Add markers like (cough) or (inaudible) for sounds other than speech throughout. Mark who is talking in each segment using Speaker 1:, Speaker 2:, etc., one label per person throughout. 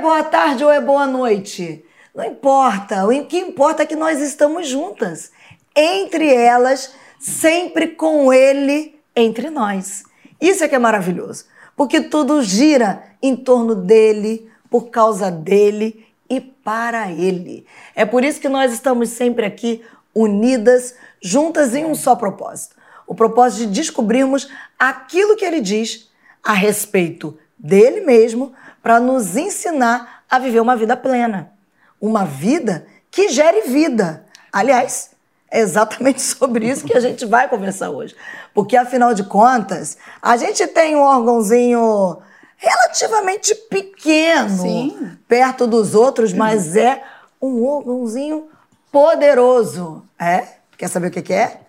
Speaker 1: boa tarde ou é boa noite? Não importa, o que importa é que nós estamos juntas. Entre elas, sempre com Ele entre nós. Isso é que é maravilhoso, porque tudo gira em torno dele, por causa dele e para ele. É por isso que nós estamos sempre aqui unidas, juntas em um só propósito. O propósito de descobrirmos aquilo que ele diz a respeito dele mesmo para nos ensinar a viver uma vida plena. Uma vida que gere vida. Aliás, é exatamente (laughs) sobre isso que a gente vai conversar hoje. Porque, afinal de contas, a gente tem um órgãozinho relativamente pequeno
Speaker 2: Sim.
Speaker 1: perto dos outros, mas é um órgãozinho poderoso. É? Quer saber o que que é?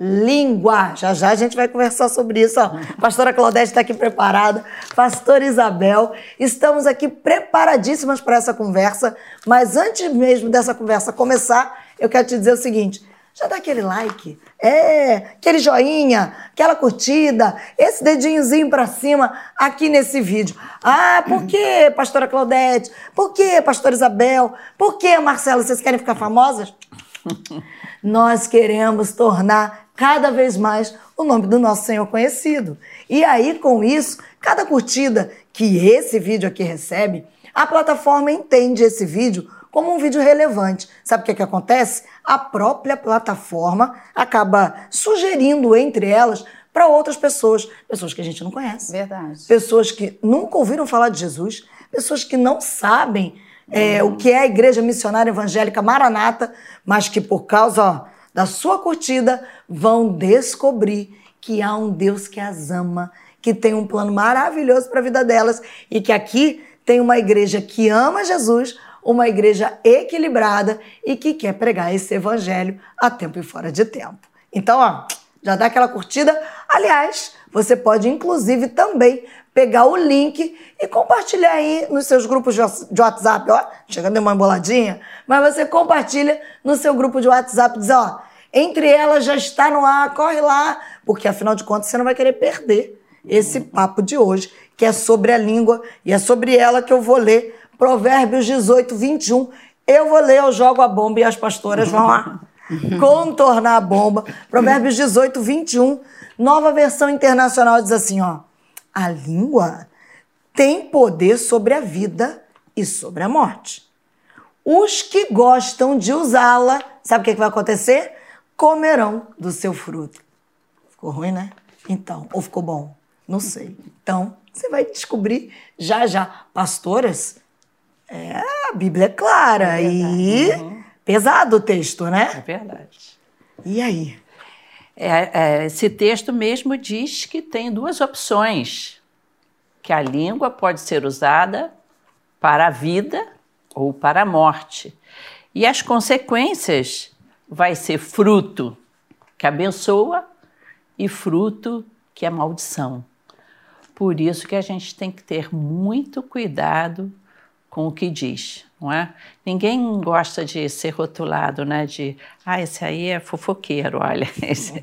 Speaker 1: Língua. Já já a gente vai conversar sobre isso. Ó. (laughs) Pastora Claudete está aqui preparada. Pastora Isabel. Estamos aqui preparadíssimas para essa conversa. Mas antes mesmo dessa conversa começar, eu quero te dizer o seguinte: já dá aquele like, é, aquele joinha, aquela curtida, esse dedinhozinho para cima aqui nesse vídeo. Ah, por que, pastora Claudete? Por que, pastora Isabel? Por que, Marcela, vocês querem ficar famosas? Nós queremos tornar cada vez mais o nome do nosso Senhor conhecido. E aí, com isso, cada curtida que esse vídeo aqui recebe, a plataforma entende esse vídeo como um vídeo relevante. Sabe o que, que acontece? A própria plataforma acaba sugerindo entre elas para outras pessoas, pessoas que a gente não conhece.
Speaker 2: Verdade.
Speaker 1: Pessoas que nunca ouviram falar de Jesus, pessoas que não sabem é, o que é a Igreja Missionária Evangélica Maranata, mas que por causa ó, da sua curtida vão descobrir que há um Deus que as ama, que tem um plano maravilhoso para a vida delas e que aqui tem uma igreja que ama Jesus, uma igreja equilibrada e que quer pregar esse evangelho a tempo e fora de tempo. Então, ó, já dá aquela curtida. Aliás, você pode inclusive também pegar o link e compartilhar aí nos seus grupos de WhatsApp, ó, chegando de uma emboladinha, mas você compartilha no seu grupo de WhatsApp, diz, ó, entre elas já está no ar, corre lá, porque afinal de contas você não vai querer perder esse papo de hoje, que é sobre a língua e é sobre ela que eu vou ler Provérbios 18, 21. Eu vou ler, eu jogo a bomba e as pastoras vão lá (laughs) contornar a bomba. Provérbios 18, 21. Nova versão internacional diz assim, ó. A língua tem poder sobre a vida e sobre a morte. Os que gostam de usá-la, sabe o que, que vai acontecer? Comerão do seu fruto. Ficou ruim, né? Então, ou ficou bom? Não sei. Então, você vai descobrir já já. Pastoras, é, a Bíblia é clara
Speaker 2: É
Speaker 1: e.
Speaker 2: Uhum.
Speaker 1: pesado o texto,
Speaker 2: É
Speaker 1: né?
Speaker 2: verdade.
Speaker 1: E aí?
Speaker 2: É, é, esse texto mesmo diz que tem duas opções: que a língua pode ser usada para a vida ou para a morte. E as consequências vai ser fruto que abençoa e fruto que é maldição. Por isso que a gente tem que ter muito cuidado com o que diz, não é? Ninguém gosta de ser rotulado, né? De, ah, esse aí é fofoqueiro, olha, (laughs) esse,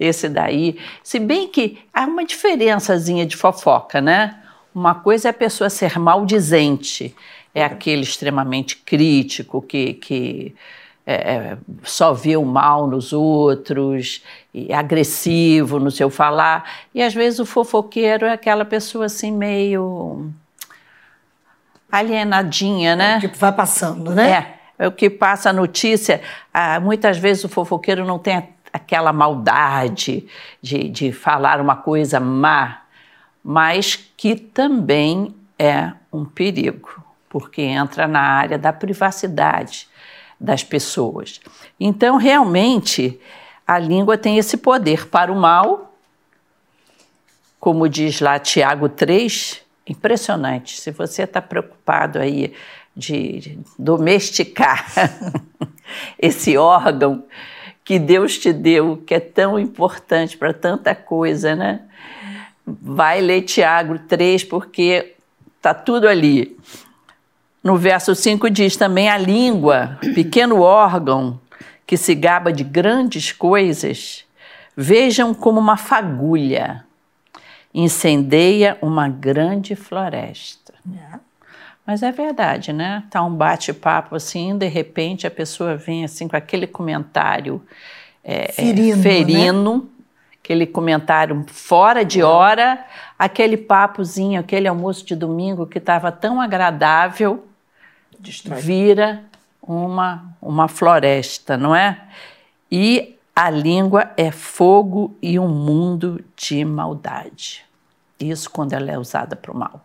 Speaker 2: esse daí. Se bem que há uma diferençazinha de fofoca, né? Uma coisa é a pessoa ser maldizente, é aquele extremamente crítico que, que é, é, só vê o mal nos outros, e é agressivo no seu falar. E às vezes o fofoqueiro é aquela pessoa assim meio alienadinha, né?
Speaker 1: Que vai passando, né?
Speaker 2: É, é o que passa a notícia. Ah, muitas vezes o fofoqueiro não tem aquela maldade de, de falar uma coisa má, mas que também é um perigo, porque entra na área da privacidade das pessoas. Então, realmente, a língua tem esse poder para o mal, como diz lá Tiago 3, impressionante. Se você está preocupado aí de domesticar (laughs) esse órgão que Deus te deu, que é tão importante para tanta coisa, né? Vai ler Tiago 3, porque está tudo ali. No verso 5 diz também a língua, pequeno órgão que se gaba de grandes coisas, vejam como uma fagulha incendeia uma grande floresta. É. Mas é verdade, né? Tá um bate-papo assim, de repente a pessoa vem assim com aquele comentário é, ferino, é, ferino né? aquele comentário fora de hora, aquele papozinho, aquele almoço de domingo que estava tão agradável, Destrói. vira uma, uma floresta, não é? E a língua é fogo e um mundo de maldade. Isso quando ela é usada para o mal.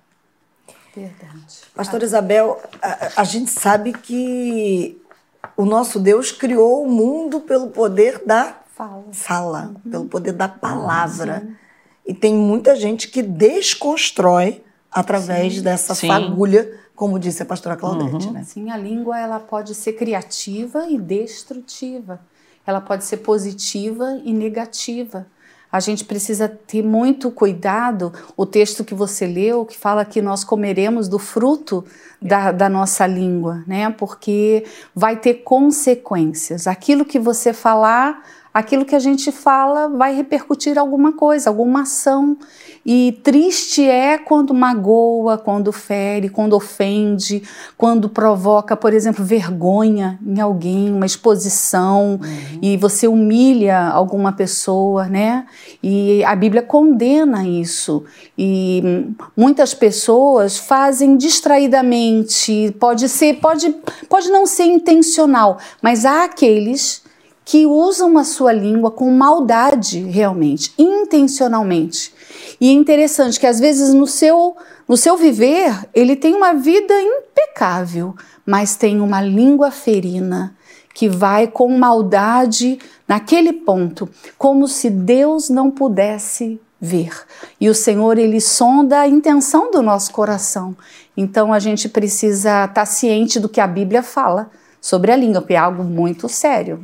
Speaker 1: Verdade. Pastor Isabel, a, a, gente sabe que o nosso Deus criou o mundo pelo poder da fala, fala uhum. pelo poder da palavra. Sim. E tem muita gente que desconstrói através Sim. dessa Sim. fagulha, como disse a pastora Claudete. Uhum. Né?
Speaker 3: Sim, a língua ela pode ser criativa e destrutiva ela pode ser positiva e negativa. A gente precisa ter muito cuidado. O texto que você leu, que fala que nós comeremos do fruto da, da, nossa língua, né? Porque vai ter consequências. Aquilo que você falar, aquilo que a gente fala, vai repercutir alguma coisa, alguma ação. E triste é quando magoa, quando fere, quando ofende, quando provoca, por exemplo, vergonha em alguém, uma exposição, uhum. e você humilha alguma pessoa, né? E a Bíblia condena isso. E muitas pessoas fazem distraidamente, pode ser, pode, pode não ser intencional, mas há aqueles que usam a sua língua com maldade realmente, intencionalmente. E é interessante que às vezes no seu, no seu viver ele tem uma vida impecável, mas tem uma língua ferina que vai com maldade naquele ponto, como se Deus não pudesse ver. E o Senhor ele sonda a intenção do nosso coração. Então a gente precisa estar ciente do que a Bíblia fala sobre a língua, porque é algo muito sério.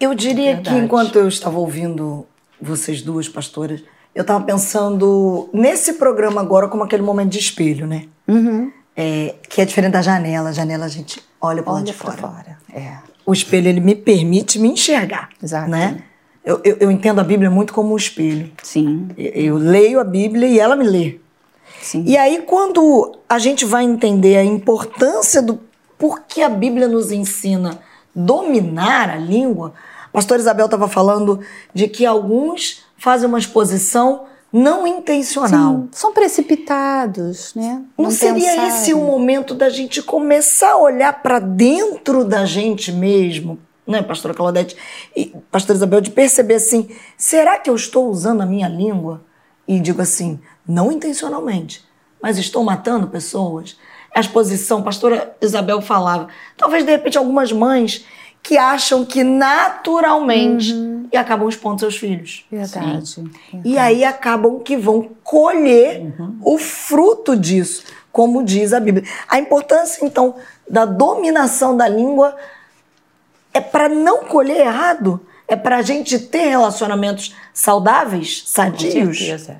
Speaker 1: Eu diria que enquanto eu estava ouvindo vocês duas pastoras, eu estava pensando nesse programa agora como aquele momento de espelho, né? Uhum. É, que é diferente da janela. A janela a gente olha para lá de fora. fora. É. O espelho ele me permite me enxergar, Exato. né? Eu, eu, eu, entendo a Bíblia muito como um espelho. Sim. Eu, eu leio a Bíblia e ela me lê. Sim. E aí quando a gente vai entender a importância do por que a Bíblia nos ensina dominar a língua, a pastora Isabel estava falando de que alguns fazem uma exposição não intencional. Sim,
Speaker 3: são precipitados, né?
Speaker 1: Não, não seria esse o momento da gente começar a olhar para dentro da gente mesmo, né, pastora Claudete e pastora Isabel, de perceber assim, será que eu estou usando a minha língua? E digo assim, não intencionalmente, mas estou matando pessoas? A exposição, a pastora Isabel falava, talvez de repente algumas mães que acham que naturalmente uhum. e acabam expondo seus filhos.
Speaker 3: Verdade, verdade.
Speaker 1: E aí acabam que vão colher uhum. o fruto disso, como diz a Bíblia. A importância, então, da dominação da língua é para não colher errado, é para a gente ter relacionamentos saudáveis, sadios. Com certeza.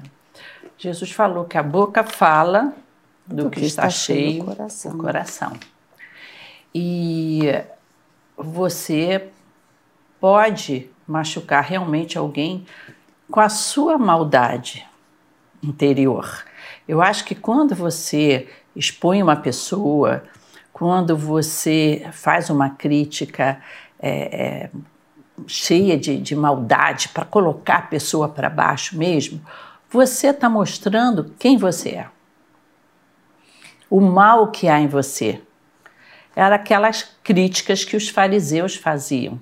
Speaker 2: Jesus falou que a boca fala do, do que, que, está, está cheio o coração. o coração. E você pode machucar realmente alguém com a sua maldade interior. Eu acho que quando você expõe uma pessoa, quando você faz uma crítica é, é, cheia de, de maldade para colocar a pessoa para baixo mesmo, você está mostrando quem você é. O mal que há em você eram aquelas críticas que os fariseus faziam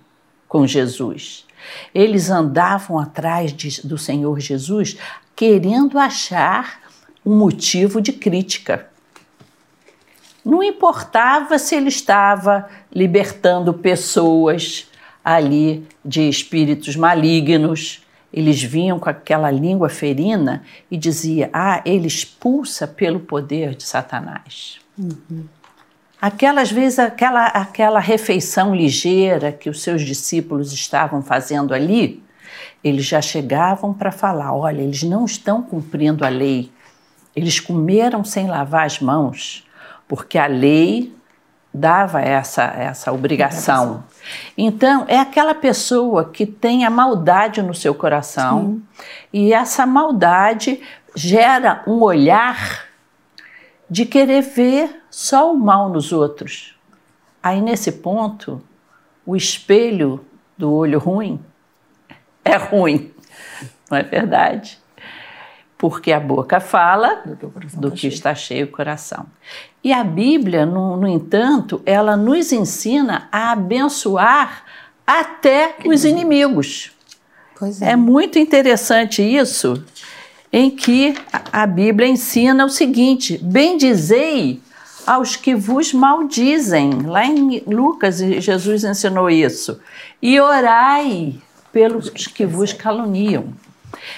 Speaker 2: com Jesus. Eles andavam atrás de, do Senhor Jesus querendo achar um motivo de crítica. Não importava se ele estava libertando pessoas ali de espíritos malignos. Eles vinham com aquela língua ferina e dizia: "Ah, ele expulsa pelo poder de Satanás". Uhum. Aquelas vezes, aquela, aquela refeição ligeira que os seus discípulos estavam fazendo ali, eles já chegavam para falar: olha, eles não estão cumprindo a lei, eles comeram sem lavar as mãos, porque a lei dava essa, essa obrigação. Então, é aquela pessoa que tem a maldade no seu coração Sim. e essa maldade gera um olhar de querer ver só o mal nos outros. Aí, nesse ponto, o espelho do olho ruim é ruim, não é verdade? Porque a boca fala do que, está cheio o coração. E a Bíblia, no, no entanto, ela nos ensina a abençoar até os inimigos. É. é. muito interessante isso, em que a Bíblia ensina o seguinte: bendizei aos que vos maldizem. Lá em Lucas, Jesus ensinou isso. E orai pelos que vos caluniam.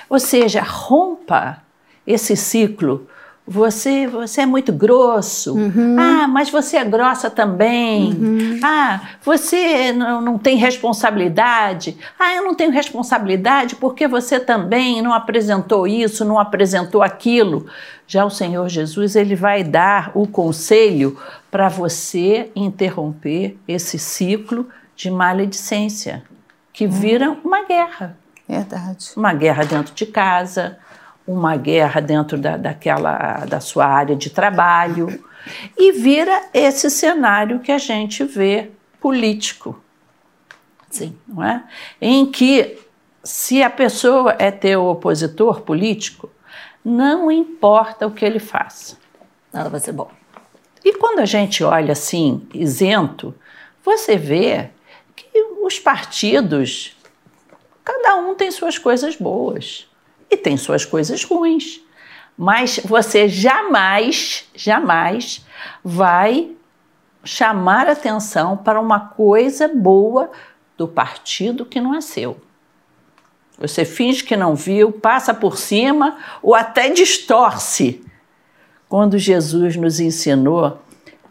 Speaker 2: Ou seja, rompa esse ciclo você, você é muito grosso. Uhum. Ah, mas você é grossa também. Uhum. Ah, você não, não tem responsabilidade. Ah, eu não tenho responsabilidade porque você também não apresentou isso, não apresentou aquilo. Já o Senhor Jesus, ele vai dar o conselho para você interromper esse ciclo de maledicência, que uhum. vira uma guerra.
Speaker 3: Verdade.
Speaker 2: Uma guerra dentro de casa, uma guerra dentro da, daquela, da sua área de trabalho, e vira esse cenário que a gente vê político. Sim. Não é? Em que, se a pessoa é teu opositor político, não importa o que ele faça.
Speaker 1: Nada vai ser bom.
Speaker 2: E quando a gente olha assim, isento, você vê que os partidos, cada um tem suas coisas boas e tem suas coisas ruins. Mas você jamais, jamais vai chamar atenção para uma coisa boa do partido que não é seu. Você finge que não viu, passa por cima ou até distorce. Quando Jesus nos ensinou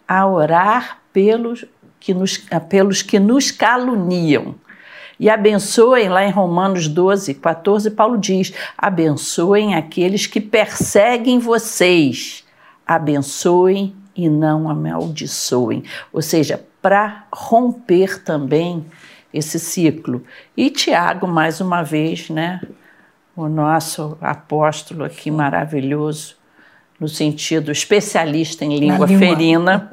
Speaker 2: a orar pelos que nos, pelos que nos caluniam. E abençoem, lá em Romanos 12, 14, Paulo diz: abençoem aqueles que perseguem vocês, abençoem e não amaldiçoem. Ou seja, para romper também esse ciclo. E Tiago, mais uma vez, né? O nosso apóstolo aqui maravilhoso, no sentido especialista em língua, língua. ferina,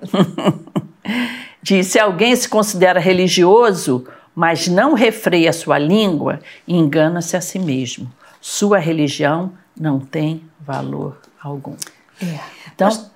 Speaker 2: (laughs) diz: se alguém se considera religioso, mas não refreia sua língua, engana-se a si mesmo. Sua religião não tem valor algum. É. Então, mas...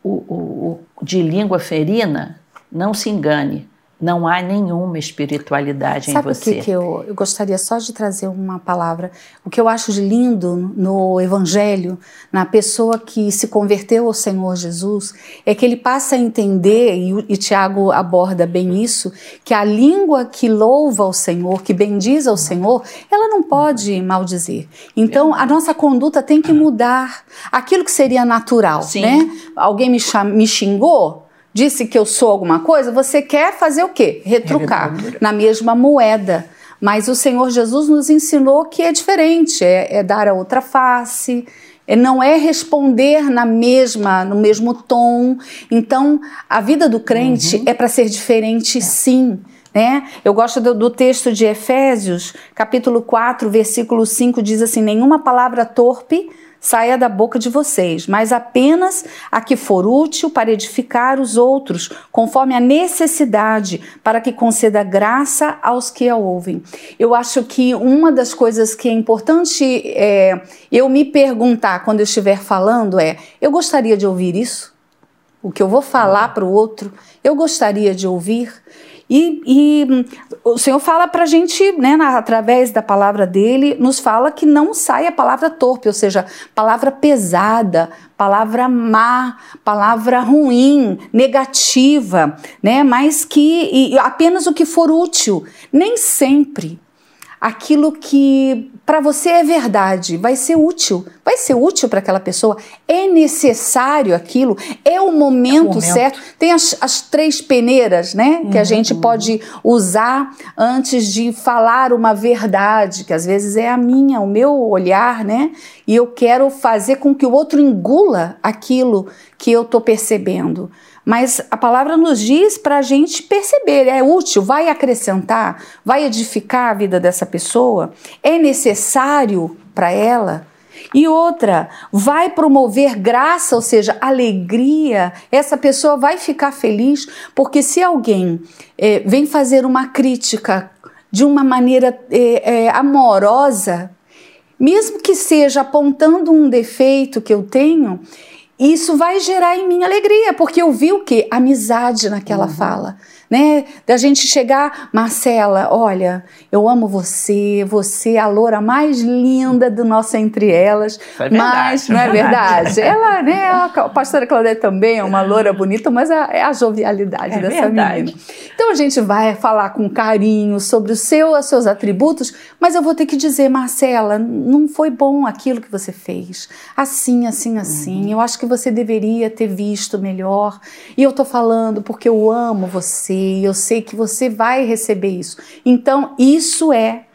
Speaker 2: o, o, o, de língua ferina, não se engane não há nenhuma espiritualidade
Speaker 3: Sabe
Speaker 2: em você.
Speaker 3: Sabe o que, que eu, eu gostaria só de trazer uma palavra? O que eu acho de lindo no Evangelho, na pessoa que se converteu ao Senhor Jesus, é que ele passa a entender, e, e Tiago aborda bem isso, que a língua que louva ao Senhor, que bendiz ao Senhor, ela não pode maldizer. Então, a nossa conduta tem que mudar. Aquilo que seria natural, Sim. né? Alguém me, me xingou, disse que eu sou alguma coisa, você quer fazer o quê? (laughs) Retrucar na mesma moeda. Mas o Senhor Jesus nos ensinou que é diferente, é, é dar a outra face, é, não é responder na mesma, no mesmo tom. Então, a vida do crente uhum. é para ser diferente, sim. Né? Eu gosto do, do, texto de Efésios, capítulo 4, versículo 5, diz assim: Nenhuma palavra torpe saia da boca de vocês, mas apenas a que for útil para edificar os outros, conforme a necessidade, para que conceda graça aos que a ouvem. Eu acho que uma das coisas que é importante é, eu me perguntar quando eu estiver falando é: eu gostaria de ouvir isso? O que eu vou falar para o outro, eu gostaria de ouvir. E, e o Senhor fala para a gente, né, na, através da palavra dele, nos fala que não sai a palavra torpe, ou seja, palavra pesada, palavra má, palavra ruim, negativa, né, mas que apenas o que for útil. Nem sempre aquilo que para você é verdade, vai ser útil, vai ser útil para aquela pessoa, é necessário aquilo, é o momento, é o momento. certo. Tem as, as, três peneiras, né, uhum. que a uhum. gente pode usar antes de falar uma verdade, que às vezes é a minha, o meu olhar, né, e eu quero fazer com que o outro engula aquilo que eu estou percebendo. Mas a palavra nos diz para a gente perceber, é útil, vai acrescentar, vai edificar a vida dessa pessoa, é necessário para ela. E outra, vai promover graça, ou seja, alegria. Essa pessoa vai ficar feliz, porque se alguém é, vem fazer uma crítica de uma maneira é, é, amorosa, mesmo que seja apontando um defeito que eu tenho, isso vai gerar em mim alegria, porque eu vi o que? Amizade naquela uhum. fala né? Da gente chegar, Marcela, olha, eu amo você, você é a loura mais linda do nosso entre elas.
Speaker 2: É
Speaker 3: mas não é verdade. (laughs) Ela, né, a pastora Claudete também é uma loura bonita, mas é a jovialidade é dessa verdade. menina. Então a gente vai falar com carinho sobre o seu, os seus atributos, mas eu vou ter que dizer, Marcela, não foi bom aquilo que você fez. Assim, assim, assim. Uhum. Eu acho que você deveria ter visto melhor. E eu tô falando porque eu amo você você, eu sei que você vai receber isso. Então, isso é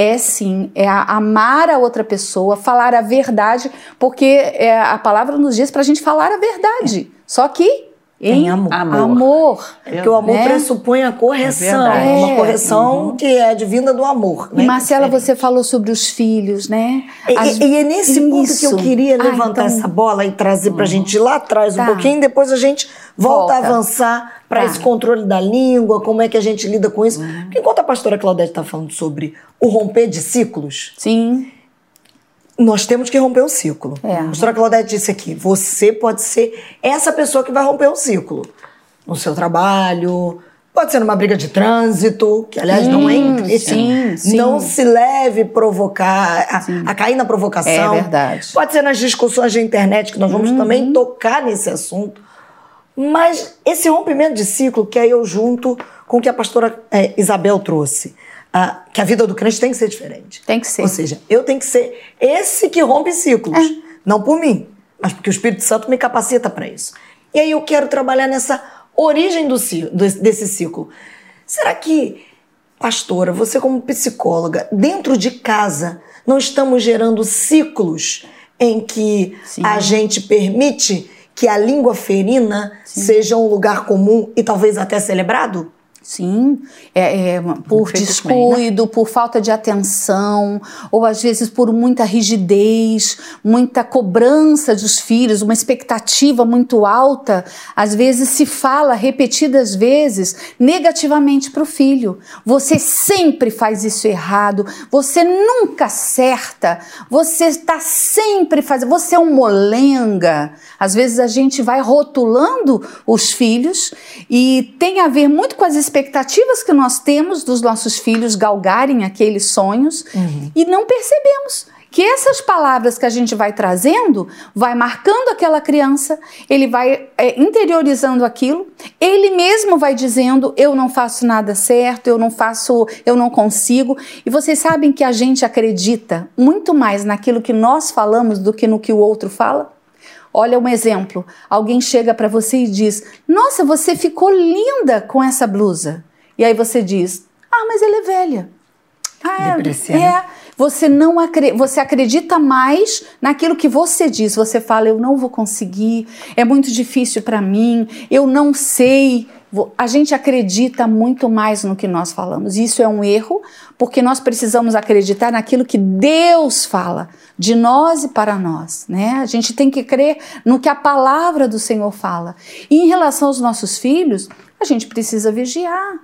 Speaker 3: é sim, é amar a outra pessoa, falar a verdade, porque é, a palavra nos diz para a gente falar a verdade. Só que em, em amor. amor. amor.
Speaker 1: É porque o amor né? pressupõe a correção. É uma correção uhum. que é advinda do amor.
Speaker 3: Né? E Marcela, você falou sobre os filhos, né?
Speaker 1: As... E, e, é nesse Isso. ponto que eu queria levantar ah, então... essa bola e trazer para a uhum. gente lá atrás tá. um pouquinho, depois a gente volta, volta. a avançar para tá. esse controle da língua, como é que a gente lida com isso. Uhum. Porque enquanto a pastora Claudete está falando sobre o romper de ciclos.
Speaker 3: Sim
Speaker 1: nós temos que romper o ciclo. É. A pastora Claudete disse aqui: você pode ser essa pessoa que vai romper o ciclo. No seu trabalho, pode ser numa briga de trânsito, que aliás sim, não é sim, sim. Não se leve provocar, a, a, cair na provocação.
Speaker 3: É verdade.
Speaker 1: Pode ser nas discussões de internet, que nós vamos uhum. também tocar nesse assunto. Mas esse rompimento de ciclo, que aí eu junto com o que a pastora é, Isabel trouxe ah, que a vida do crente tem que ser diferente.
Speaker 3: Tem que ser.
Speaker 1: Ou seja, eu tenho que ser esse que rompe ciclos. É. Não por mim, mas porque o Espírito Santo me capacita para isso. E aí eu quero trabalhar nessa origem do, desse ciclo. Será que, pastora, você como psicóloga, dentro de casa, não estamos gerando ciclos em que Sim. a gente permite que a língua ferina Sim. seja um lugar comum e talvez até celebrado?
Speaker 3: Sim, é, é por descuido, né? por falta de atenção, ou às vezes por muita rigidez, muita cobrança dos filhos, uma expectativa muito alta. Às vezes se fala repetidas vezes negativamente para o filho. Você sempre faz isso errado, você nunca acerta, você está sempre fazendo, você é um molenga. Às vezes a gente vai rotulando os filhos e tem a ver muito com as expectativas expectativas que nós temos dos nossos filhos galgarem aqueles sonhos uhum. e não percebemos que essas palavras que a gente vai trazendo vai marcando aquela criança, ele vai é, interiorizando aquilo, ele mesmo vai dizendo eu não faço nada certo, eu não faço, eu não consigo. E vocês sabem que a gente acredita muito mais naquilo que nós falamos do que no que o outro fala? Olha um exemplo: alguém chega para você e diz: Nossa, você ficou linda com essa blusa. E aí você diz: Ah, mas ela é velha.
Speaker 1: Ah, é.
Speaker 3: é. Você não acredita, você acredita mais naquilo que você diz. Você fala: Eu não vou conseguir, é muito difícil para mim, eu não sei. A gente acredita muito mais no que nós falamos. Isso é um erro, porque nós precisamos acreditar naquilo que Deus fala de nós e para nós, né? A gente tem que crer no que a palavra do Senhor fala. E em relação aos nossos filhos, a gente precisa vigiar.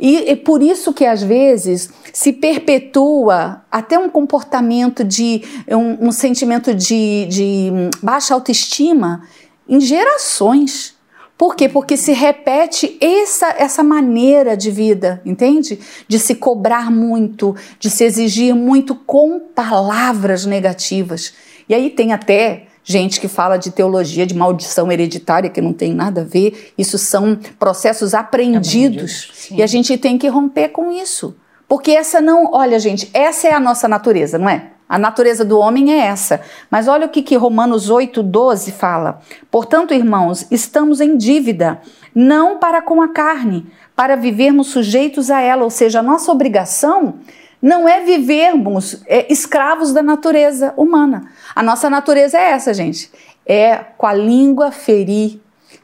Speaker 3: E é por isso que às vezes se perpetua até um comportamento de um, um sentimento de, de baixa autoestima em gerações. Por quê? Porque se repete essa, essa maneira de vida, entende? De se cobrar muito, de se exigir muito com palavras negativas. E aí tem até gente que fala de teologia de maldição hereditária, que não tem nada a ver. Isso são processos aprendidos. e a gente tem que romper com isso. Porque essa não. Olha, gente, essa é a nossa natureza, não é? A natureza do homem é essa. Mas olha o que, que Romanos 8, 12 fala. Portanto, irmãos, estamos em dívida, não para com a carne, para vivermos sujeitos a ela. Ou seja, a nossa obrigação não é vivermos é, escravos da natureza humana. A nossa natureza é essa, gente. É com a língua ferir,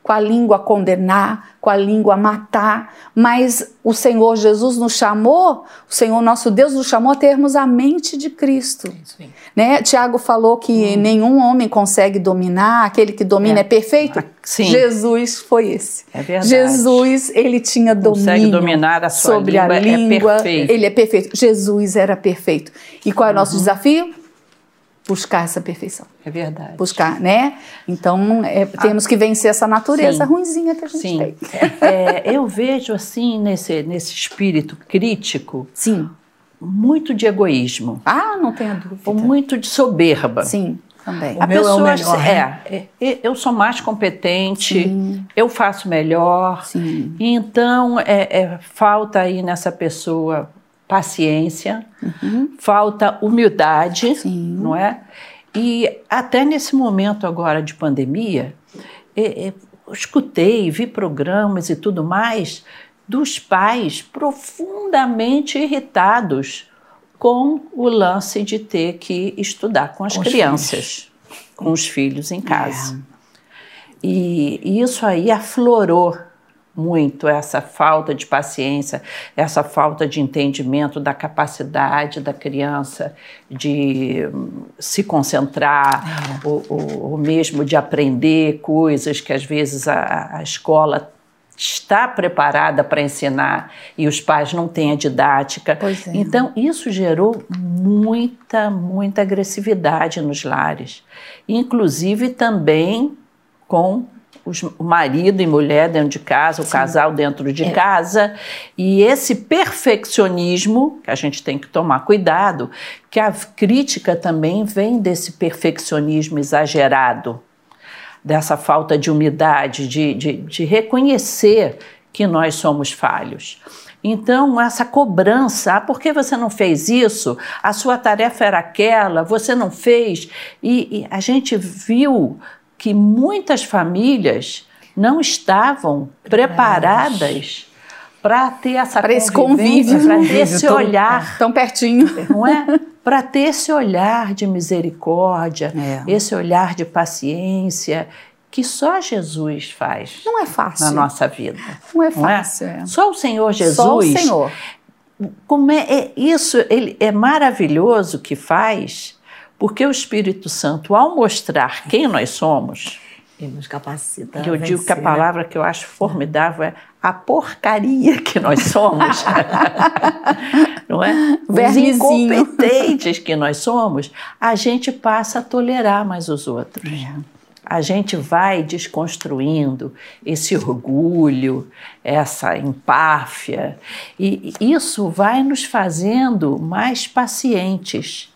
Speaker 3: com a língua condenar, com a língua matar, mas o Senhor Jesus nos chamou, o Senhor nosso Deus nos chamou a termos a mente de Cristo. Né? Tiago falou que hum. nenhum homem consegue dominar, aquele que domina é, é perfeito. Ah,
Speaker 2: sim.
Speaker 3: Jesus foi esse.
Speaker 2: É verdade.
Speaker 3: Jesus, ele tinha domínio consegue
Speaker 2: dominar a sua
Speaker 3: sobre
Speaker 2: língua,
Speaker 3: a língua.
Speaker 2: É.
Speaker 3: Ele é perfeito. Jesus era perfeito. E qual é o nosso uhum. desafio? Buscar essa perfeição.
Speaker 2: É verdade.
Speaker 3: Buscar, né? Então, é, temos que vencer essa natureza Sim. ruinzinha que a gente
Speaker 2: Sim.
Speaker 3: tem.
Speaker 2: É, eu vejo, assim, nesse, nesse espírito crítico...
Speaker 3: Sim.
Speaker 2: Muito de egoísmo.
Speaker 3: Ah, não tenha dúvida.
Speaker 2: Ou muito de soberba.
Speaker 3: Sim. Também.
Speaker 2: O a pessoa é, o melhor, é, é, eu sou mais competente, Sim. eu faço melhor.
Speaker 3: Sim.
Speaker 2: Então é, é, falta aí nessa pessoa paciência, uhum. falta humildade,
Speaker 3: Sim.
Speaker 2: não é? E até nesse momento agora de pandemia, é, é, eu escutei, vi programas e tudo mais dos pais profundamente irritados com o lance de ter que estudar com as com crianças, filhos. com os filhos em casa. É. E, e isso aí aflorou muito essa falta de paciência, essa falta de entendimento da capacidade da criança de hum, se concentrar, é. ou, ou, ou, mesmo de aprender coisas que às vezes a, a escola está preparada para ensinar e os pais não têm a didática.
Speaker 3: É.
Speaker 2: Então, isso gerou muita, muita agressividade nos lares, inclusive também com os, o marido e mulher dentro de casa, Sim. o casal dentro de é. casa, e esse perfeccionismo, que a gente tem que tomar cuidado, que a crítica também vem desse perfeccionismo exagerado, dessa falta de umidade, de, de, de reconhecer que nós somos falhos. Então, essa cobrança, ah, por que você não fez isso? A sua tarefa era aquela, você não fez. E, e a gente viu que muitas famílias não estavam preparadas para ter essa
Speaker 3: para esse convívio,
Speaker 2: para ter esse olhar
Speaker 3: tão pertinho,
Speaker 2: não é? Para ter esse olhar de misericórdia,
Speaker 3: é.
Speaker 2: esse olhar de paciência que só Jesus faz.
Speaker 3: Não é fácil
Speaker 2: na nossa vida.
Speaker 3: Não é fácil. Não é?
Speaker 2: É. Só o Senhor Jesus.
Speaker 3: Só o Senhor.
Speaker 2: Como é, é isso? Ele é maravilhoso que faz porque o Espírito Santo, ao mostrar quem nós somos,
Speaker 1: ele nos capacita.
Speaker 2: Eu digo que a palavra que eu acho formidável é a porcaria que nós somos. (laughs) não é? Os incompetentes que nós somos, a gente passa a tolerar mais os outros.
Speaker 3: É.
Speaker 2: A gente vai desconstruindo esse orgulho, essa empáfia, e isso vai nos fazendo mais pacientes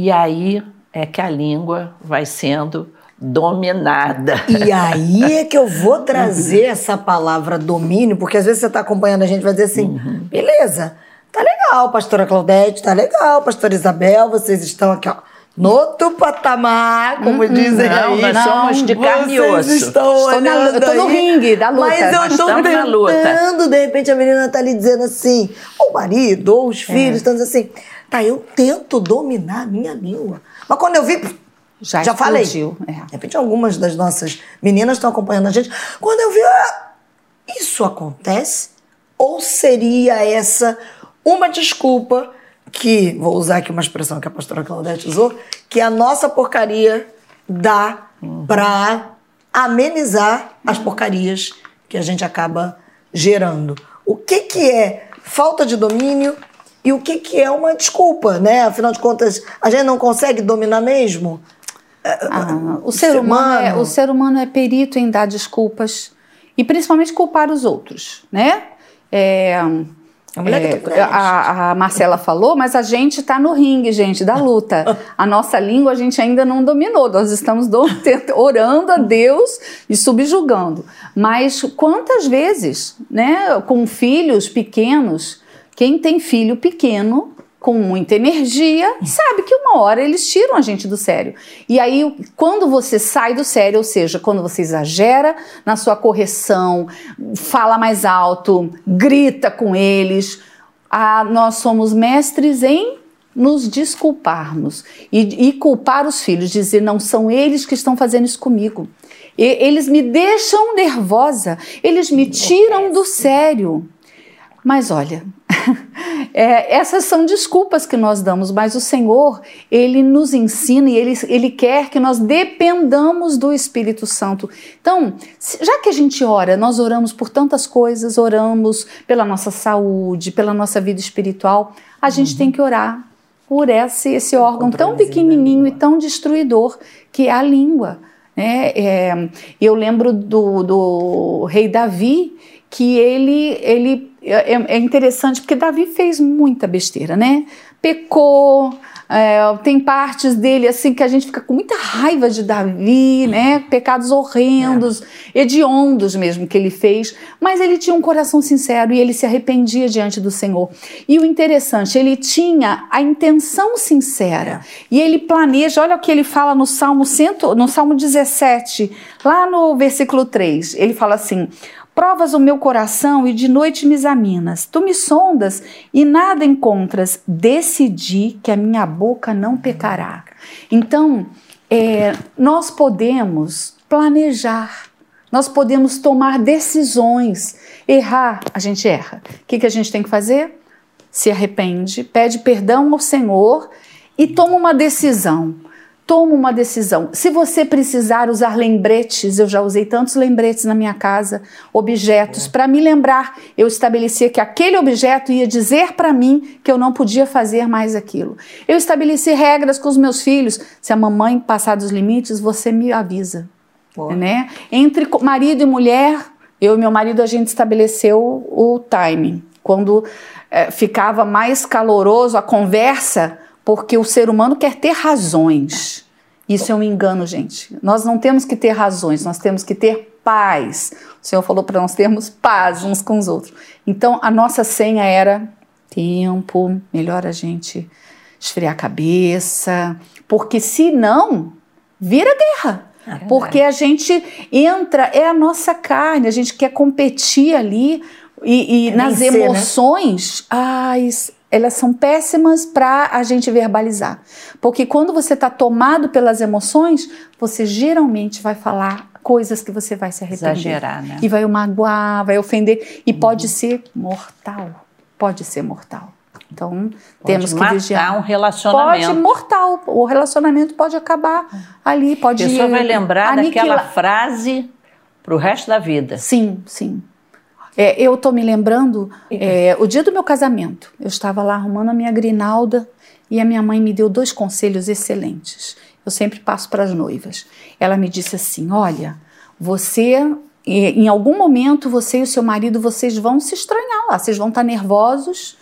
Speaker 2: e aí é que a língua vai sendo dominada.
Speaker 1: E aí é que eu vou trazer uhum. essa palavra domínio, porque às vezes você está acompanhando a gente vai dizer assim, uhum. beleza, tá legal, pastora Claudete, tá legal, pastora Isabel, vocês estão aqui, ó, no outro patamar, como uhum. dizem
Speaker 2: não,
Speaker 1: aí.
Speaker 2: Nós não, somos de carne e osso.
Speaker 1: Estão estou
Speaker 3: na, eu tô no ringue da luta.
Speaker 1: Mas eu estou tentando, de repente a menina tá ali dizendo assim, ou o marido, ou os é. filhos, estão dizendo assim, Tá, eu tento dominar a minha língua. Mas quando eu vi.
Speaker 3: Já,
Speaker 1: já falei.
Speaker 3: É.
Speaker 1: De repente, algumas das nossas meninas estão acompanhando a gente. Quando eu vi. Ah, isso acontece? Ou seria essa uma desculpa que, vou usar aqui uma expressão que a pastora Claudete usou, que a nossa porcaria dá uhum. para amenizar as porcarias que a gente acaba gerando. O que, que é falta de domínio e o que, que é uma desculpa, né? Afinal de contas, a gente não consegue dominar mesmo?
Speaker 3: Ah, o, ser humano é, o ser humano é perito em dar desculpas e principalmente culpar os outros, né? É, é, a, a, Marcela falou, mas a gente está no ringue, gente, da luta. A nossa língua a gente ainda não dominou. Nós estamos do, orando a Deus e subjugando. Mas quantas vezes, né, com filhos pequenos, quem tem filho pequeno com muita energia, sabe que uma hora eles tiram a gente do sério. E aí, quando você sai do sério, ou seja, quando você exagera na sua correção, fala mais alto, grita com eles, ah, nós somos mestres em nos desculparmos e, e culpar os filhos, dizer não são eles que estão fazendo isso comigo. E, eles me deixam nervosa, eles me tiram do sério. Mas olha, (laughs) é, essas são desculpas que nós damos, mas o Senhor, Ele nos ensina e Ele, Ele quer que nós dependamos do Espírito Santo. Então, já que a gente ora, nós oramos por tantas coisas, oramos pela nossa saúde, pela nossa vida espiritual, a gente uhum. tem que orar por esse, esse órgão tão pequenininho e tão destruidor que é a língua. Né? É, eu lembro do, do rei Davi que ele, ele é, é interessante porque Davi fez muita besteira, né? Pecou, é, tem partes dele assim que a gente fica com muita raiva de Davi, né? Pecados horrendos, é. hediondos mesmo que ele fez, mas ele tinha um coração sincero e ele se arrependia diante do Senhor. E o interessante, ele tinha a intenção sincera é. e ele planeja. Olha o que ele fala no Salmo cento, no Salmo 17, lá no versículo 3. Ele fala assim: Provas o meu coração e de noite me examinas. Tu me sondas e nada encontras. Decidi que a minha boca não pecará. Então, é, nós podemos planejar, nós podemos tomar decisões. Errar, a gente erra. O que, que a gente tem que fazer? Se arrepende, pede perdão ao Senhor e toma uma decisão toma uma decisão. Se você precisar usar lembretes, eu já usei tantos lembretes na minha casa, objetos, para me lembrar, eu estabelecia que aquele objeto ia dizer para mim que eu não podia fazer mais aquilo. Eu estabeleci regras com os meus filhos. Se a mamãe passar dos limites, você me avisa. Né? Entre marido e mulher, eu e meu marido, a gente estabeleceu o timing. Quando é, ficava mais caloroso a conversa, porque o ser humano quer ter razões. Isso é um engano, gente. Nós não temos que ter razões, nós temos que ter paz. O Senhor falou para nós termos paz uns com os outros. Então, a nossa senha era tempo, melhor a gente esfriar a cabeça, porque se não, vira guerra. É porque a gente entra, é a nossa carne, a gente quer competir ali e, e é nas vencer, né? emoções. Né? Ai, elas são péssimas para a gente verbalizar. Porque quando você está tomado pelas emoções, você geralmente vai falar coisas que você vai se arrepender.
Speaker 2: Exagerar, né?
Speaker 3: E vai magoar, vai ofender. E uhum. pode ser mortal. Pode ser mortal. Então, pode temos que vigiar.
Speaker 2: um relacionamento.
Speaker 3: Pode, mortal. O relacionamento pode acabar ali, pode...
Speaker 2: A pessoa vai lembrar aniquilar. daquela frase para o resto da vida.
Speaker 3: Sim, sim. É, eu estou me lembrando, é, o dia do meu casamento, eu estava lá arrumando a minha grinalda e a minha mãe me deu dois conselhos excelentes. Eu sempre passo para as noivas. Ela me disse assim: Olha, você, em algum momento, você e o seu marido, vocês vão se estranhar lá, vocês vão estar nervosos.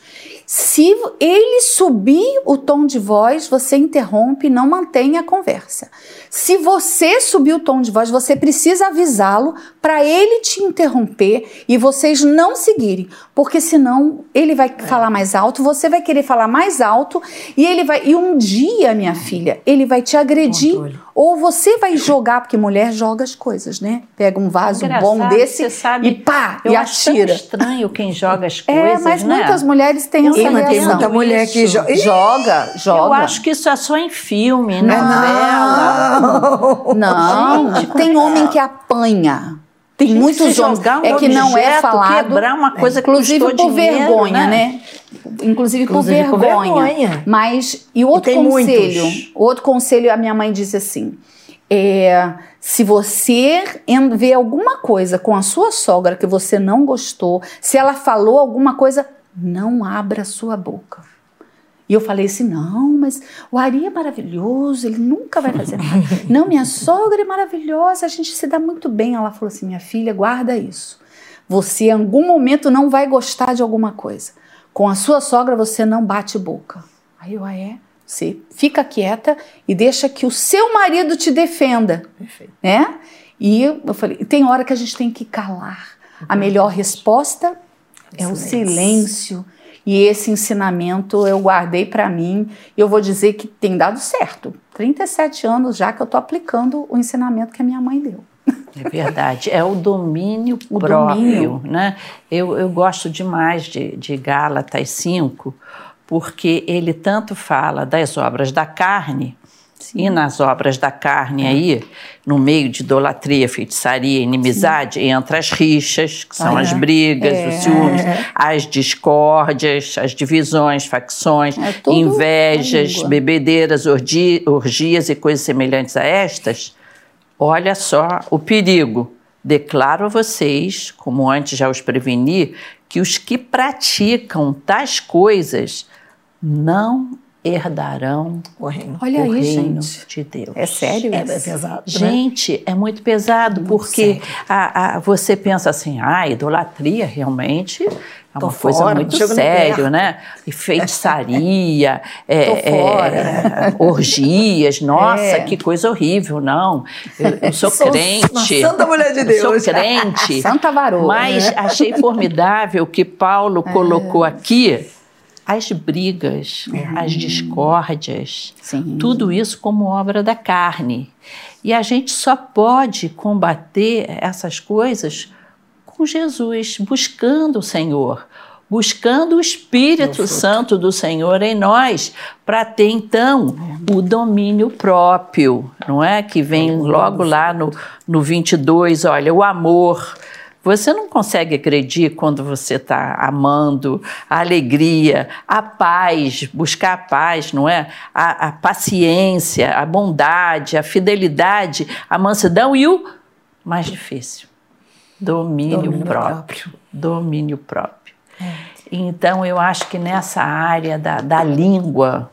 Speaker 3: Se ele subir o tom de voz, você interrompe e não mantém a conversa. Se você subir o tom de voz, você precisa avisá-lo para ele te interromper e vocês não seguirem, porque senão ele vai é. falar mais alto, você vai querer falar mais alto e ele vai e um dia, minha filha, ele vai te agredir Controle. ou você vai jogar, porque mulher joga as coisas, né? Pega um vaso bom desse sabe, e pá,
Speaker 2: eu
Speaker 3: e atira.
Speaker 2: Acho estranho quem joga as é, coisas,
Speaker 3: É, mas
Speaker 2: né?
Speaker 3: muitas mulheres têm essa reação.
Speaker 1: Tem muita mulher que jo joga, joga.
Speaker 2: Eu acho que isso é só em filme, novela.
Speaker 3: Não, não. Gente, tem homem que apanha. Tem Gente, muitos homens. Um é que não é falado.
Speaker 2: Quebrar uma coisa
Speaker 3: é, inclusive por dinheiro, vergonha, né? né? Inclusive, inclusive por, vergonha. por, vergonha. Mas e outro e conselho, muitos. outro conselho a minha mãe disse assim: é, se você vê alguma coisa com a sua sogra que você não gostou, se ela falou alguma coisa, não abra sua boca. E eu falei assim: não, mas o Ari é maravilhoso, ele nunca vai fazer nada. (laughs) não, minha sogra é maravilhosa, a gente se dá muito bem. Ela falou assim: minha filha, guarda isso. Você em algum momento não vai gostar de alguma coisa. Com a sua sogra você não bate boca. Aí eu, ah, é? Você fica quieta e deixa que o seu marido te defenda. Perfeito. Né? E eu falei: tem hora que a gente tem que calar. A melhor resposta é o silêncio e esse ensinamento eu guardei para mim e eu vou dizer que tem dado certo. 37 anos já que eu estou aplicando o ensinamento que a minha mãe deu.
Speaker 2: É verdade, é o domínio (laughs) o próprio, domínio. né? Eu, eu gosto demais de, de Gálatas 5, porque ele tanto fala das obras da carne. E nas obras da carne aí, no meio de idolatria, feitiçaria, inimizade, Sim. entra as rixas, que são ah, as brigas, é. os ciúmes, as discórdias, as divisões, facções, é invejas, bebedeiras, orgi, orgias e coisas semelhantes a estas. Olha só o perigo. Declaro a vocês, como antes já os preveni, que os que praticam tais coisas não herdarão o reino,
Speaker 3: Olha
Speaker 2: o
Speaker 3: aí,
Speaker 2: reino
Speaker 3: gente.
Speaker 2: de Deus.
Speaker 3: É sério
Speaker 1: é,
Speaker 3: isso?
Speaker 1: É pesado. Né?
Speaker 2: Gente, é muito pesado, muito porque a, a, você pensa assim, ah, idolatria realmente é uma coisa fora, muito séria, né? E feitiçaria, (laughs) é, é, (laughs) orgias, nossa, é. que coisa horrível, não. Eu, eu sou, sou crente.
Speaker 1: Santa mulher de Deus.
Speaker 2: Sou crente. (laughs)
Speaker 3: Santa varoa.
Speaker 2: Mas né? achei formidável que Paulo é. colocou aqui as brigas, uhum. as discórdias, Sim. tudo isso como obra da carne. E a gente só pode combater essas coisas com Jesus, buscando o Senhor, buscando o Espírito Santo do Senhor em nós, para ter então o domínio próprio, não é? Que vem logo lá no, no 22, olha, o amor você não consegue agredir quando você está amando a alegria, a paz, buscar a paz, não é? A, a paciência, a bondade, a fidelidade, a mansidão e o mais difícil, domínio, domínio próprio. próprio. Domínio próprio. É. Então, eu acho que nessa área da, da língua,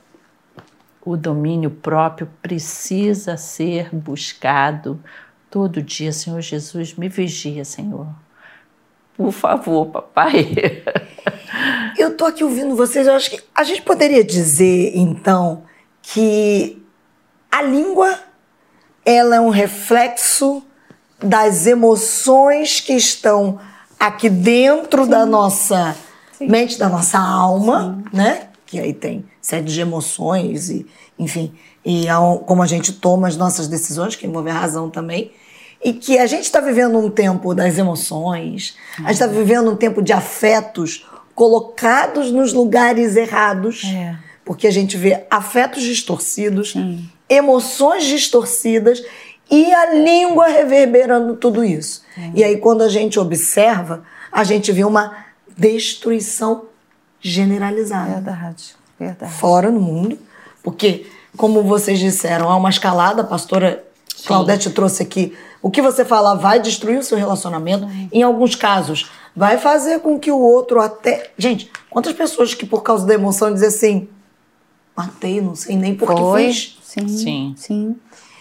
Speaker 2: o domínio próprio precisa ser buscado todo dia. Senhor Jesus, me vigia, Senhor. Por favor, papai. (laughs)
Speaker 1: Eu tô aqui ouvindo vocês, eu acho que a gente poderia dizer, então, que a língua ela é um reflexo das emoções que estão aqui dentro Sim. da nossa Sim. mente, da nossa alma, Sim. né? Que aí tem sede de emoções e, enfim, e como a gente toma as nossas decisões, que envolve a razão também e que a gente está vivendo um tempo das emoções, a gente está vivendo um tempo de afetos colocados nos lugares errados, é. porque a gente vê afetos distorcidos, Sim. emoções distorcidas e a língua reverberando tudo isso. É. E aí, quando a gente observa, a gente vê uma destruição generalizada.
Speaker 3: Verdade, verdade.
Speaker 1: Fora no mundo, porque, como vocês disseram, há uma escalada, a pastora Sim. Claudete trouxe aqui o que você fala vai destruir o seu relacionamento. Em alguns casos, vai fazer com que o outro até. Gente, quantas pessoas que por causa da emoção dizem assim: matei, não sei nem por que fiz.
Speaker 3: Sim, sim. sim.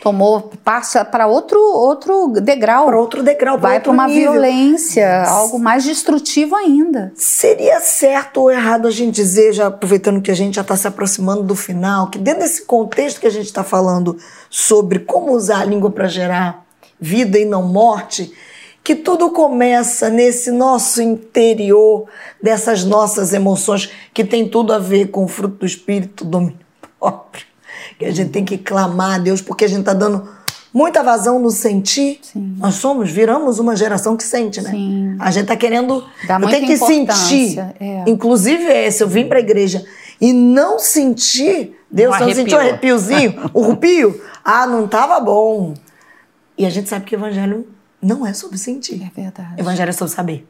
Speaker 3: Tomou, passa para outro, outro degrau.
Speaker 1: Para outro degrau,
Speaker 3: Vai para uma nível. violência, algo mais destrutivo ainda.
Speaker 1: Seria certo ou errado a gente dizer, já aproveitando que a gente já está se aproximando do final, que dentro desse contexto que a gente está falando sobre como usar a língua para gerar vida e não morte, que tudo começa nesse nosso interior, dessas nossas emoções, que tem tudo a ver com o fruto do Espírito, domínio próprio. Que a gente tem que clamar a Deus, porque a gente está dando muita vazão no sentir. Sim. Nós somos, viramos uma geração que sente, né? Sim. A gente está querendo.
Speaker 3: Dá eu tenho
Speaker 1: que sentir. É. Inclusive, esse, eu vim para a igreja e não sentir. Deus, um você não sentiu um arrepiozinho? o (laughs) rupio? Ah, não estava bom. E a gente sabe que o evangelho não é sobre sentir.
Speaker 3: É verdade.
Speaker 1: O evangelho é sobre saber.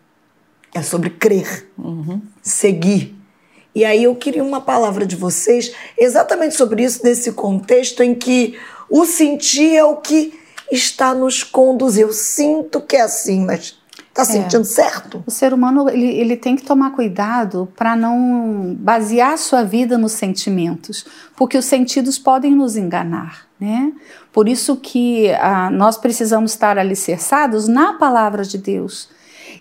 Speaker 1: É sobre crer, uhum. seguir. E aí eu queria uma palavra de vocês exatamente sobre isso, nesse contexto em que o sentir é o que está nos conduzindo. Eu sinto que é assim, mas Está é. sentindo é. certo?
Speaker 3: O ser humano ele, ele tem que tomar cuidado para não basear sua vida nos sentimentos, porque os sentidos podem nos enganar. Né? Por isso que ah, nós precisamos estar alicerçados na palavra de Deus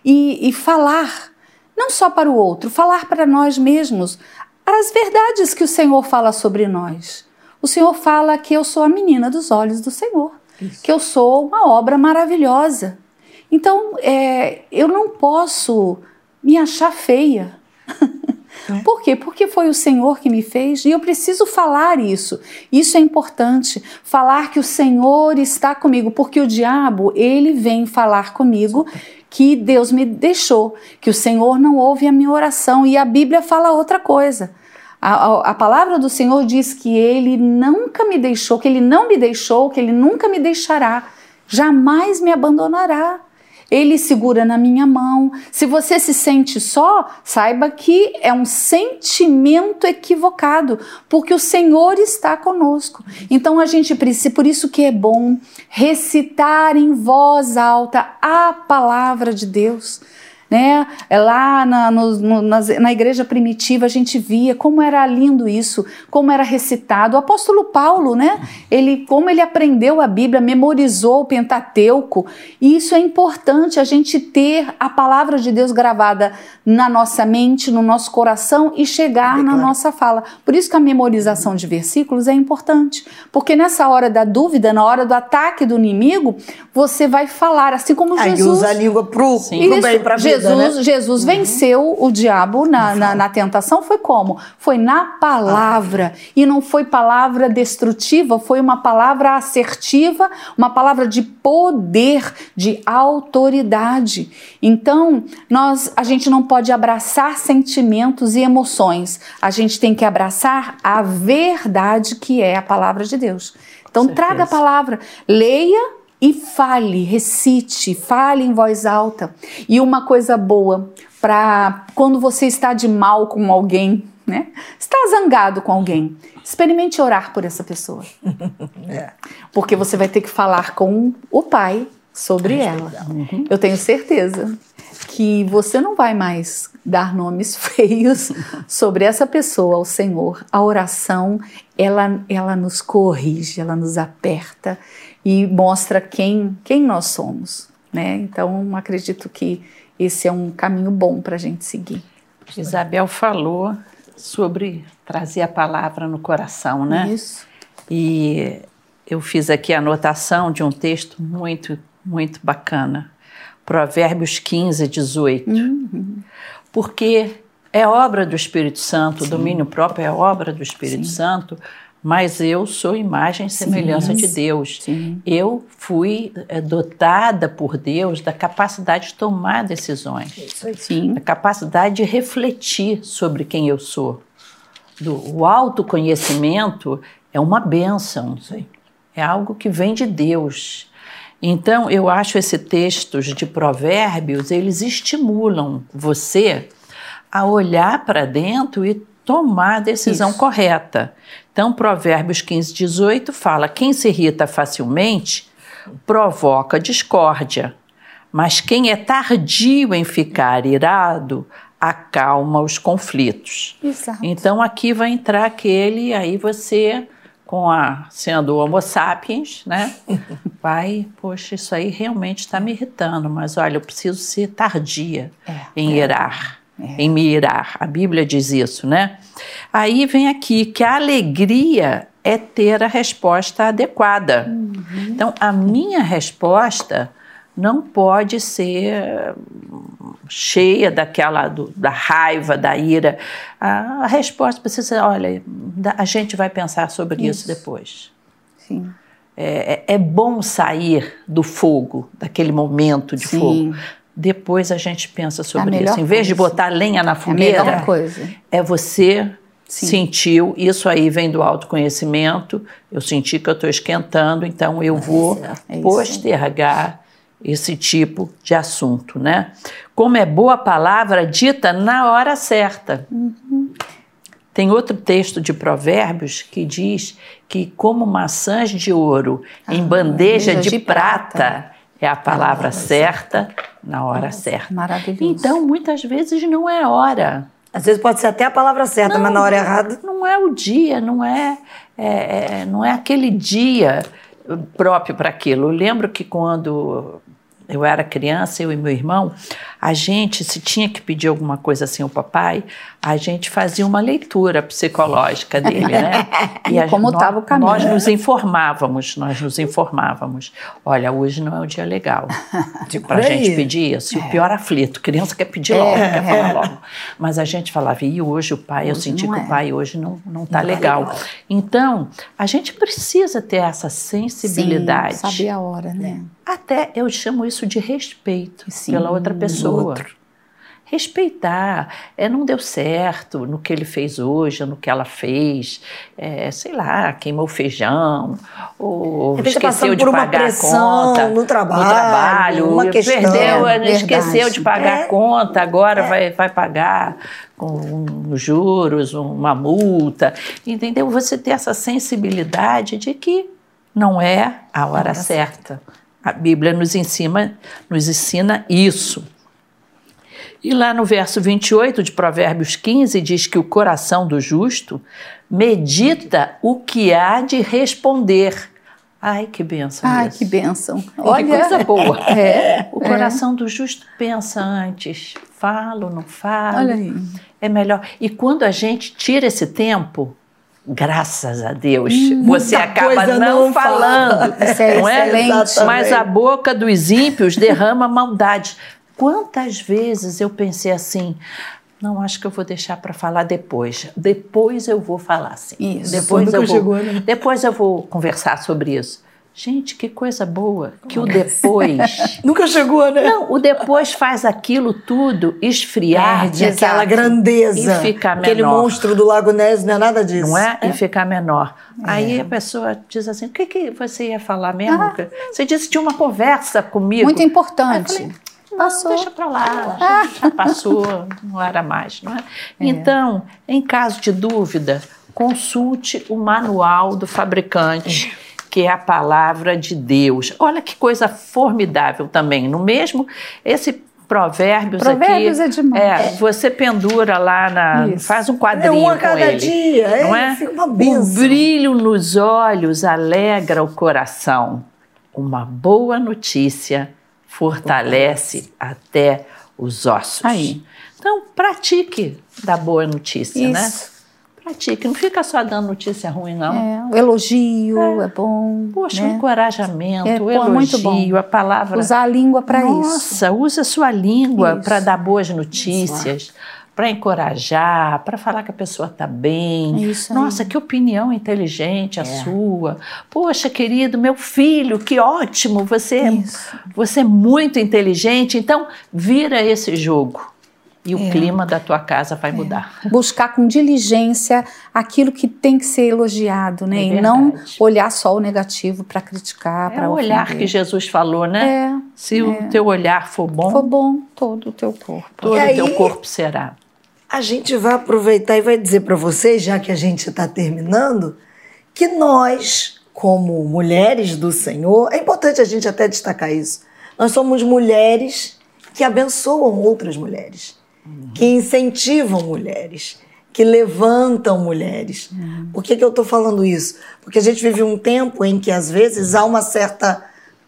Speaker 3: e, e falar, não só para o outro, falar para nós mesmos as verdades que o Senhor fala sobre nós. O Senhor fala que eu sou a menina dos olhos do Senhor, isso. que eu sou uma obra maravilhosa então, é, eu não posso me achar feia. É. (laughs) Por quê? Porque foi o Senhor que me fez e eu preciso falar isso. Isso é importante. Falar que o Senhor está comigo, porque o diabo, ele vem falar comigo que Deus me deixou, que o Senhor não ouve a minha oração e a Bíblia fala outra coisa. A, a, a, palavra do Senhor diz que Ele nunca me deixou, que Ele não me deixou, que Ele nunca me deixará, jamais me abandonará. Ele segura na minha mão. Se você se sente só, saiba que é um sentimento equivocado, porque o Senhor está conosco. Então a gente precisa, por isso que é bom recitar em voz alta a palavra de Deus né? É lá na, no, no, na igreja primitiva a gente via como era lindo isso, como era recitado. O apóstolo Paulo, né? Ele, como ele aprendeu a Bíblia, memorizou o Pentateuco. E isso é importante, a gente ter a palavra de Deus gravada na nossa mente, no nosso coração e chegar é na nossa fala. Por isso que a memorização de versículos é importante, porque nessa hora da dúvida, na hora do ataque do inimigo, você vai falar, assim como
Speaker 1: Aí
Speaker 3: Jesus.
Speaker 1: usa a língua pro, pro bem, pra vida,
Speaker 3: Jesus,
Speaker 1: né?
Speaker 3: Jesus uhum. venceu o diabo na, na, na, tentação, foi como? Foi na palavra. Ah. E não foi palavra destrutiva, foi uma palavra assertiva, uma palavra de poder, de autoridade. Então, nós, a gente não pode abraçar sentimentos e emoções. A gente tem que abraçar a verdade que é a palavra de Deus. Então, traga a palavra, leia e fale, recite, fale em voz alta. E uma coisa boa para quando você está de mal com alguém, né? Está zangado com alguém, experimente orar por essa pessoa. (laughs) é. Porque você vai ter que falar com o pai sobre ela. Uhum. Eu tenho certeza que você não vai mais dar nomes (laughs) feios sobre essa pessoa ao Senhor. A oração, ela, ela nos corrige, ela nos aperta e mostra quem, quem nós somos. Né? Então, acredito que esse é um caminho bom para a gente seguir.
Speaker 2: Isabel falou sobre trazer a palavra no coração, né?
Speaker 3: Isso.
Speaker 2: E eu fiz aqui a anotação de um texto muito, muito bacana. Provérbios 15, 18. Uhum. Porque é obra do Espírito Santo, Sim. o domínio próprio é obra do Espírito Sim. Santo, mas eu sou imagem e semelhança Sim. de Deus. Sim. Eu fui é, dotada por Deus da capacidade de tomar decisões, Sim. da capacidade de refletir sobre quem eu sou. Do, o autoconhecimento é uma bênção, é algo que vem de Deus. Então, eu acho esses textos de provérbios, eles estimulam você a olhar para dentro e tomar a decisão Isso. correta. Então, Provérbios 15, 18 fala: quem se irrita facilmente provoca discórdia, mas quem é tardio em ficar irado acalma os conflitos.
Speaker 3: Exato.
Speaker 2: Então, aqui vai entrar aquele, aí você com a sendo Homo sapiens, né? (laughs) Vai, poxa, isso aí realmente está me irritando, mas olha, eu preciso ser tardia é, em é. irar é. em me irar. A Bíblia diz isso, né? Aí vem aqui que a alegria é ter a resposta adequada. Uhum. Então, a minha resposta não pode ser cheia daquela do, da raiva, da ira. A, a, resposta precisa ser, olha, a gente vai pensar sobre isso, isso depois.
Speaker 3: Sim.
Speaker 2: É, é, é, bom sair do fogo, daquele momento de Sim. fogo depois a gente pensa sobre isso. Em vez coisa. de botar lenha na fogueira,
Speaker 3: é,
Speaker 2: é você Sim. sentiu, isso aí vem do autoconhecimento, eu senti que eu estou esquentando, então eu vou é postergar esse tipo de assunto, né? Como é boa palavra dita na hora certa. Uhum. Tem outro texto de Provérbios que diz que como maçãs de ouro ah, em bandeja de, de prata, prata é a palavra certa na hora certa.
Speaker 3: Maravilhoso.
Speaker 2: Então, muitas vezes não é hora.
Speaker 1: Às vezes pode ser até a palavra certa, não, mas na hora errada.
Speaker 2: Não é o dia, não é, é, é não é aquele dia próprio para aquilo. Eu lembro que quando eu era criança, eu e meu irmão, a gente, se tinha que pedir alguma coisa assim ao papai, a gente fazia uma leitura psicológica dele, né? (laughs)
Speaker 3: E a, Como estava o caminho.
Speaker 2: Nós nos informávamos, nós nos informávamos. Olha, hoje não é um dia legal (laughs) para a gente pedir isso. E o é. pior aflito, criança quer pedir logo, é. quer falar logo. Mas a gente falava, e hoje o pai, hoje eu senti que é. o pai hoje não está não tá legal. legal. Então, a gente precisa ter essa sensibilidade.
Speaker 3: Sim, saber a hora, né?
Speaker 2: Até eu chamo isso de respeito Sim, pela outra pessoa. Respeitar. É, não deu certo no que ele fez hoje, no que ela fez, é, sei lá, queimou feijão, ou
Speaker 1: Ele tá
Speaker 2: esqueceu de pagar a conta
Speaker 1: no trabalho,
Speaker 2: no trabalho,
Speaker 1: uma questão.
Speaker 2: perdeu,
Speaker 3: É,
Speaker 2: esqueceu de pagar
Speaker 1: É.
Speaker 2: a conta, agora vai, vai pagar com juros, uma multa, entendeu? Você ter essa sensibilidade de que não é a hora certa. A Bíblia nos ensina, nos ensina isso. E lá no verso 28 de Provérbios 15 diz que o coração do justo medita o que há de responder. Ai, que benção
Speaker 3: Ai,
Speaker 2: isso.
Speaker 3: que bênção.
Speaker 2: Que
Speaker 3: Olha,
Speaker 2: coisa boa. (laughs)
Speaker 3: É,
Speaker 2: o coração do justo pensa antes. Falo, não falo.
Speaker 3: Olha aí.
Speaker 2: É melhor. E quando a gente tira esse tempo, graças a Deus,
Speaker 3: Hum,
Speaker 2: você acaba não,
Speaker 1: não
Speaker 2: falando.
Speaker 3: Isso é
Speaker 2: não é?
Speaker 3: excelente.
Speaker 1: Exatamente.
Speaker 2: Mas a boca dos ímpios derrama maldade. Quantas vezes eu pensei assim, não, acho que eu vou deixar para falar depois. Depois eu vou falar sim.
Speaker 3: Isso.
Speaker 2: Depois
Speaker 1: Nunca
Speaker 2: eu vou,
Speaker 1: chegou, né?
Speaker 2: depois eu vou conversar sobre isso. Gente, que coisa boa que o depois. (laughs)
Speaker 1: Nunca chegou, né?
Speaker 2: Não, o depois faz aquilo tudo esfriar
Speaker 1: Perde
Speaker 3: exato.
Speaker 1: aquela grandeza.
Speaker 2: E fica
Speaker 1: Aquele
Speaker 2: menor.
Speaker 1: monstro do Lago Ness não é nada disso.
Speaker 2: não é? E ficar menor. Aí a pessoa diz assim: o que, que você ia falar mesmo? Você disse que tinha uma conversa comigo.
Speaker 3: Muito importante.
Speaker 2: Aí eu falei, Não,
Speaker 3: Passou.
Speaker 2: deixa pra lá, já, já passou, não era mais. Não é? Então, em caso de dúvida, consulte o manual do fabricante, que é a palavra de Deus. Olha que coisa formidável também. No mesmo, esse provérbios,
Speaker 3: Provérbios
Speaker 2: aqui,
Speaker 3: é demais.
Speaker 2: você pendura lá na,
Speaker 3: Isso.
Speaker 2: faz um
Speaker 1: É
Speaker 2: quadrinho
Speaker 1: um a
Speaker 2: com
Speaker 1: cada
Speaker 2: ele.
Speaker 1: dia. É,
Speaker 2: Não é?
Speaker 1: Fica uma
Speaker 2: O
Speaker 1: benção.
Speaker 2: brilho nos olhos alegra o coração. Uma boa notícia fortalece até os ossos.
Speaker 3: Aí.
Speaker 2: Então, pratique da boa notícia, né?
Speaker 3: Isso.
Speaker 2: Pratique. Não fica só dando notícia ruim, não.
Speaker 3: É, o elogio é, bom.
Speaker 2: Poxa, o
Speaker 3: né?
Speaker 2: encorajamento,
Speaker 3: É,
Speaker 2: o elogio, a palavra.
Speaker 3: Usar a língua para isso.
Speaker 2: Nossa, usa a sua língua
Speaker 3: Isso.
Speaker 2: para dar boas notícias, para encorajar, para falar que a pessoa está bem.
Speaker 3: Isso aí.
Speaker 2: Nossa, que opinião inteligente a sua. Poxa, querido, meu filho, que ótimo, você, é-
Speaker 3: Isso.
Speaker 2: você é muito inteligente. Então, vira esse jogo e o
Speaker 3: É.
Speaker 2: clima da tua casa vai mudar.
Speaker 3: Buscar com diligência aquilo que tem que ser elogiado, né?
Speaker 2: É
Speaker 3: e não olhar só o negativo para criticar,
Speaker 2: É
Speaker 3: para
Speaker 2: o olhar que Jesus falou, né?
Speaker 3: É,
Speaker 2: Se o teu olhar for bom,
Speaker 3: for bom todo o teu corpo.
Speaker 2: todo o teu corpo será.
Speaker 1: A gente vai aproveitar e vai dizer para vocês, já que a gente está terminando, que nós, como mulheres do Senhor, é importante a gente até destacar isso. Nós somos mulheres que abençoam outras mulheres, que incentivam mulheres, que levantam mulheres. Por que, que eu estou falando isso? Porque a gente vive um tempo em que, às vezes, há uma certa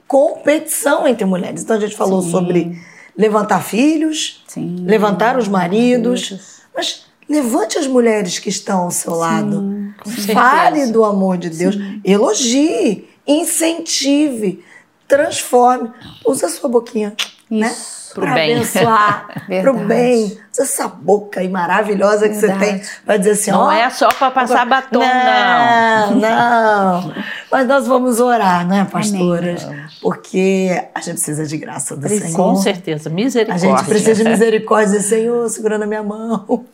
Speaker 1: competição entre mulheres. Então, a gente falou
Speaker 3: Sim.
Speaker 1: sobre levantar filhos,
Speaker 3: Sim.
Speaker 1: levantar os maridos,
Speaker 3: Maridos.
Speaker 1: mas levante as mulheres que estão ao seu lado. Fale do amor de Deus. Elogie, incentive, transforme. Usa a sua boquinha. Né?
Speaker 3: Isso.
Speaker 2: Pro Bem.
Speaker 1: abençoar, (laughs) pro
Speaker 3: Verdade.
Speaker 1: bem. Essa boca aí maravilhosa que você tem.
Speaker 3: Verdade.
Speaker 1: Vai dizer assim,
Speaker 2: Não é só para passar batom, não.
Speaker 1: não, não. (laughs) Mas nós vamos orar, né, pastoras?
Speaker 3: Amém.
Speaker 1: Porque a gente precisa de graça do
Speaker 3: Precisa.
Speaker 1: Senhor.
Speaker 2: Com certeza,
Speaker 1: A
Speaker 2: misericórdia.
Speaker 1: gente precisa de misericórdia, Senhor, segurando a minha mão.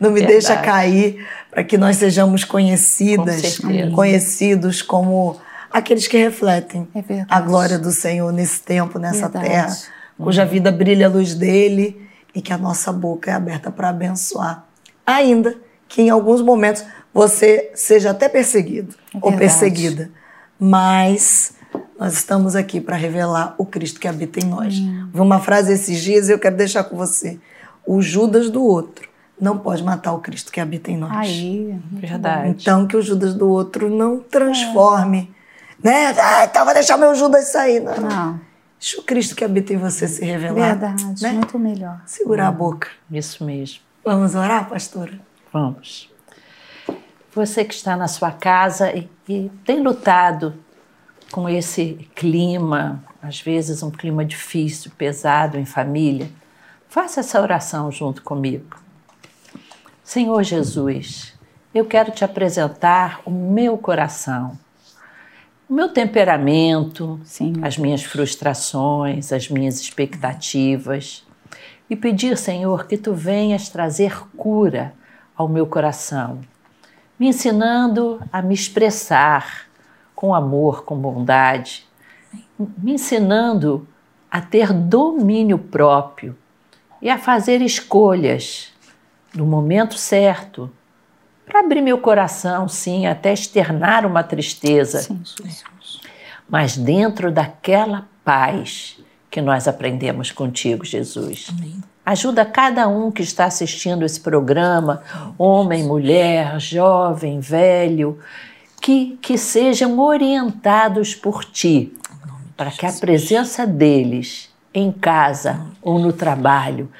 Speaker 1: Não me
Speaker 2: Verdade.
Speaker 1: deixa cair, para que nós sejamos conhecidas,
Speaker 2: Com
Speaker 1: conhecidos como aqueles que refletem
Speaker 3: É verdade.
Speaker 1: a glória do Senhor nesse tempo, nessa
Speaker 3: Verdade.
Speaker 1: terra, cuja vida brilha a luz dele e que a nossa boca é aberta para abençoar. Ainda que em alguns momentos você seja até perseguido
Speaker 3: É
Speaker 1: ou perseguida, mas nós estamos aqui para revelar o Cristo que habita em nós.
Speaker 3: Hum.
Speaker 1: Uma frase esses dias e eu quero deixar com você. O Judas do outro não pode matar o Cristo que habita em nós.
Speaker 3: Aí.
Speaker 2: Verdade.
Speaker 1: Então que o Judas do outro não transforme, né? Ah, então vou deixar meu Judas sair. Não.
Speaker 3: Não.
Speaker 1: Deixa o Cristo que habita em você se revelar.
Speaker 3: Verdade.
Speaker 1: né?
Speaker 3: Muito melhor.
Speaker 1: Segurar a boca.
Speaker 2: Isso mesmo.
Speaker 1: Vamos orar, pastora?
Speaker 2: Vamos. Você que está na sua casa e, e tem lutado com esse clima, às vezes um clima difícil, pesado em família, faça essa oração junto comigo. Senhor Jesus, eu quero te apresentar o meu coração, o meu temperamento,
Speaker 3: Sim.
Speaker 2: as minhas frustrações, as minhas expectativas. e pedir, Senhor, que tu venhas trazer cura ao meu coração, me ensinando a me expressar com amor, com bondade, me ensinando a ter domínio próprio e a fazer escolhas no momento certo para abrir meu coração, sim, até externar uma tristeza. Sim, Mas dentro daquela paz que nós aprendemos contigo, Jesus. Amém. Ajuda cada um que está assistindo esse programa, homem, mulher, jovem, velho, que, que sejam orientados por ti, para que a presença deles em casa ou no trabalho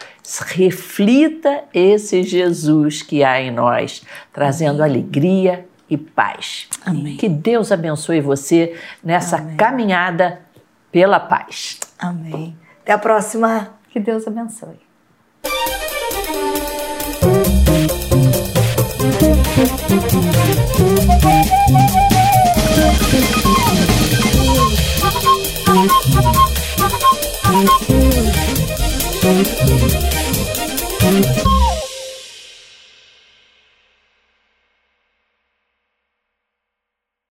Speaker 2: reflita esse Jesus que há em nós, trazendo alegria e paz. Amém. Que Deus abençoe você nessa Amém. caminhada pela paz.
Speaker 1: Amém. Até a próxima.
Speaker 3: Que Deus abençoe. Thank you.